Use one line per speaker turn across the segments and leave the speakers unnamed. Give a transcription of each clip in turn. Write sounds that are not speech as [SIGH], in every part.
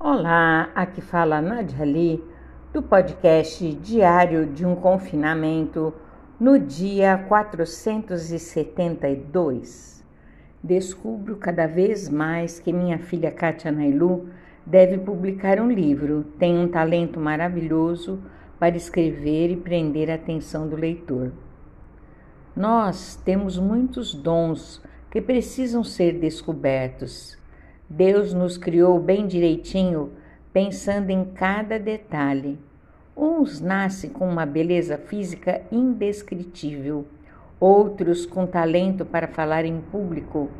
Olá, aqui fala Nadia Ali do podcast Diário de um Confinamento no dia 472. Descubro cada vez mais que minha filha Katia Nailu deve publicar um livro. Tem um talento maravilhoso para escrever e prender a atenção do leitor. Nós temos muitos dons que precisam ser descobertos Deus nos criou bem direitinho, pensando em cada detalhe. Uns nascem com uma beleza física indescritível, outros com talento para falar em público,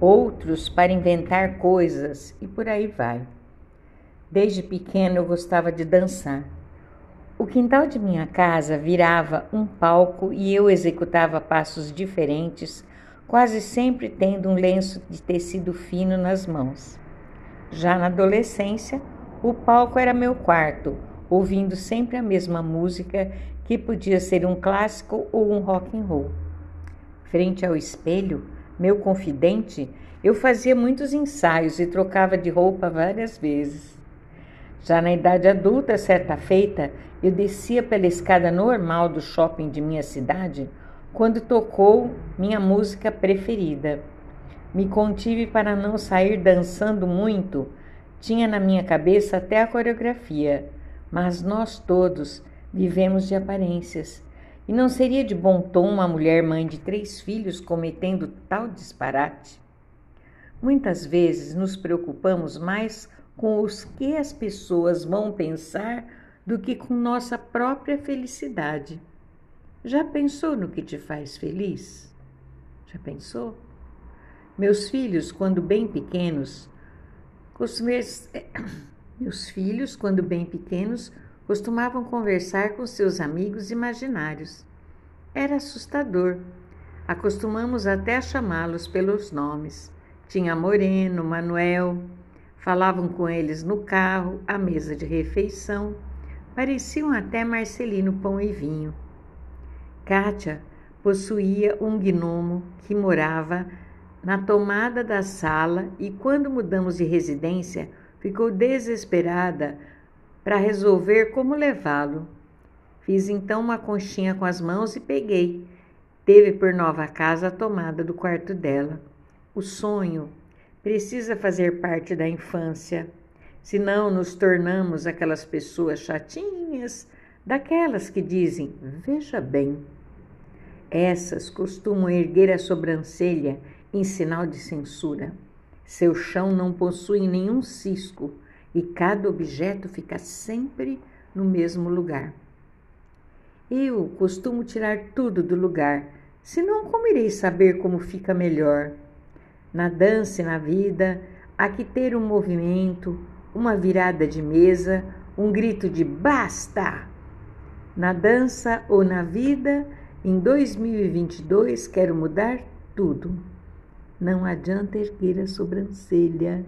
outros para inventar coisas e por aí vai. Desde pequeno eu gostava de dançar. O quintal de minha casa virava um palco e eu executava passos diferentes quase sempre tendo um lenço de tecido fino nas mãos. Já na adolescência, o palco era meu quarto, ouvindo sempre a mesma música, que podia ser um clássico ou um rock and roll. Frente ao espelho, meu confidente, eu fazia muitos ensaios e trocava de roupa várias vezes. Já na idade adulta, certa feita, eu descia pela escada normal do shopping de minha cidade quando tocou minha música preferida. Me contive para não sair dançando muito. Tinha na minha cabeça até a coreografia, mas nós todos vivemos de aparências. E não seria de bom tom uma mulher mãe de três filhos cometendo tal disparate? Muitas vezes nos preocupamos mais com os que as pessoas vão pensar do que com nossa própria felicidade. Já pensou no que te faz feliz? Já pensou? Meus filhos, quando bem pequenos, [COUGHS] meus filhos, quando bem pequenos, costumavam conversar com seus amigos imaginários. Era assustador. Acostumamos até a chamá-los pelos nomes. Tinha Moreno, Manuel. Falavam com eles no carro, à mesa de refeição. Pareciam até Marcelino Pão e Vinho. Kátia possuía um gnomo que morava na tomada da sala e, quando mudamos de residência, ficou desesperada para resolver como levá-lo. Fiz então uma conchinha com as mãos e peguei. Teve por nova casa a tomada do quarto dela. O sonho precisa fazer parte da infância, senão nos tornamos aquelas pessoas chatinhas, daquelas que dizem: Veja bem. Essas costumam erguer a sobrancelha em sinal de censura. Seu chão não possui nenhum cisco e cada objeto fica sempre no mesmo lugar. Eu costumo tirar tudo do lugar, senão como irei saber como fica melhor? Na dança e na vida, há que ter um movimento, uma virada de mesa, um grito de basta! Na dança ou na vida, em 2022 quero mudar tudo. Não adianta erguer a sobrancelha.